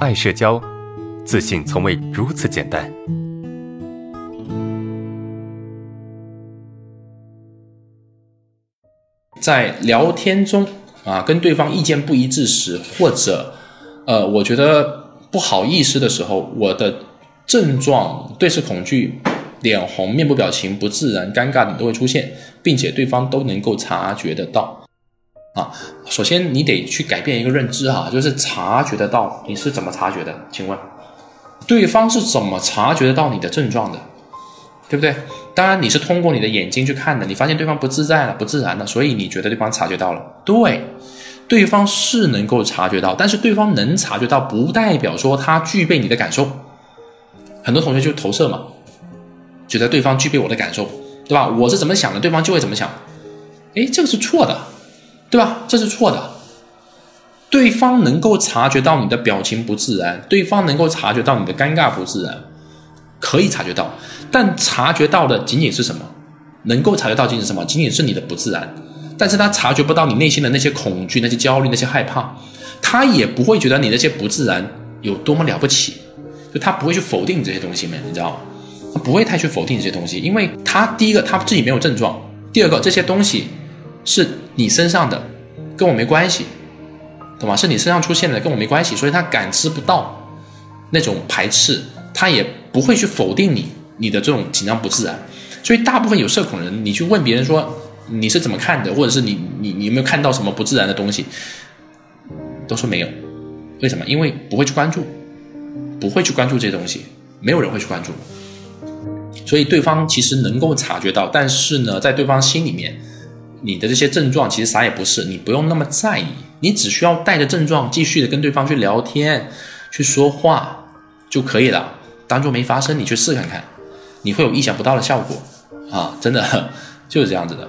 爱社交，自信从未如此简单。在聊天中啊，跟对方意见不一致时，或者呃，我觉得不好意思的时候，我的症状对视恐惧、脸红、面部表情不自然、尴尬等都会出现，并且对方都能够察觉得到。啊，首先你得去改变一个认知哈，就是察觉得到，你是怎么察觉的？请问，对方是怎么察觉得到你的症状的？对不对？当然你是通过你的眼睛去看的，你发现对方不自在了、不自然了，所以你觉得对方察觉到了。对，对方是能够察觉到，但是对方能察觉到，不代表说他具备你的感受。很多同学就投射嘛，觉得对方具备我的感受，对吧？我是怎么想的，对方就会怎么想。哎，这个是错的。对吧？这是错的。对方能够察觉到你的表情不自然，对方能够察觉到你的尴尬不自然，可以察觉到，但察觉到的仅仅是什么？能够察觉到仅仅是什么？仅仅是你的不自然，但是他察觉不到你内心的那些恐惧、那些焦虑、那些害怕，他也不会觉得你那些不自然有多么了不起，就他不会去否定这些东西们，你知道吗？他不会太去否定这些东西，因为他第一个他自己没有症状，第二个这些东西。是你身上的，跟我没关系，懂吗？是你身上出现的，跟我没关系，所以他感知不到那种排斥，他也不会去否定你，你的这种紧张不自然。所以大部分有社恐人，你去问别人说你是怎么看的，或者是你你你有没有看到什么不自然的东西，都说没有。为什么？因为不会去关注，不会去关注这些东西，没有人会去关注。所以对方其实能够察觉到，但是呢，在对方心里面。你的这些症状其实啥也不是，你不用那么在意，你只需要带着症状继续的跟对方去聊天、去说话就可以了，当做没发生。你去试看看，你会有意想不到的效果啊！真的 就是这样子的。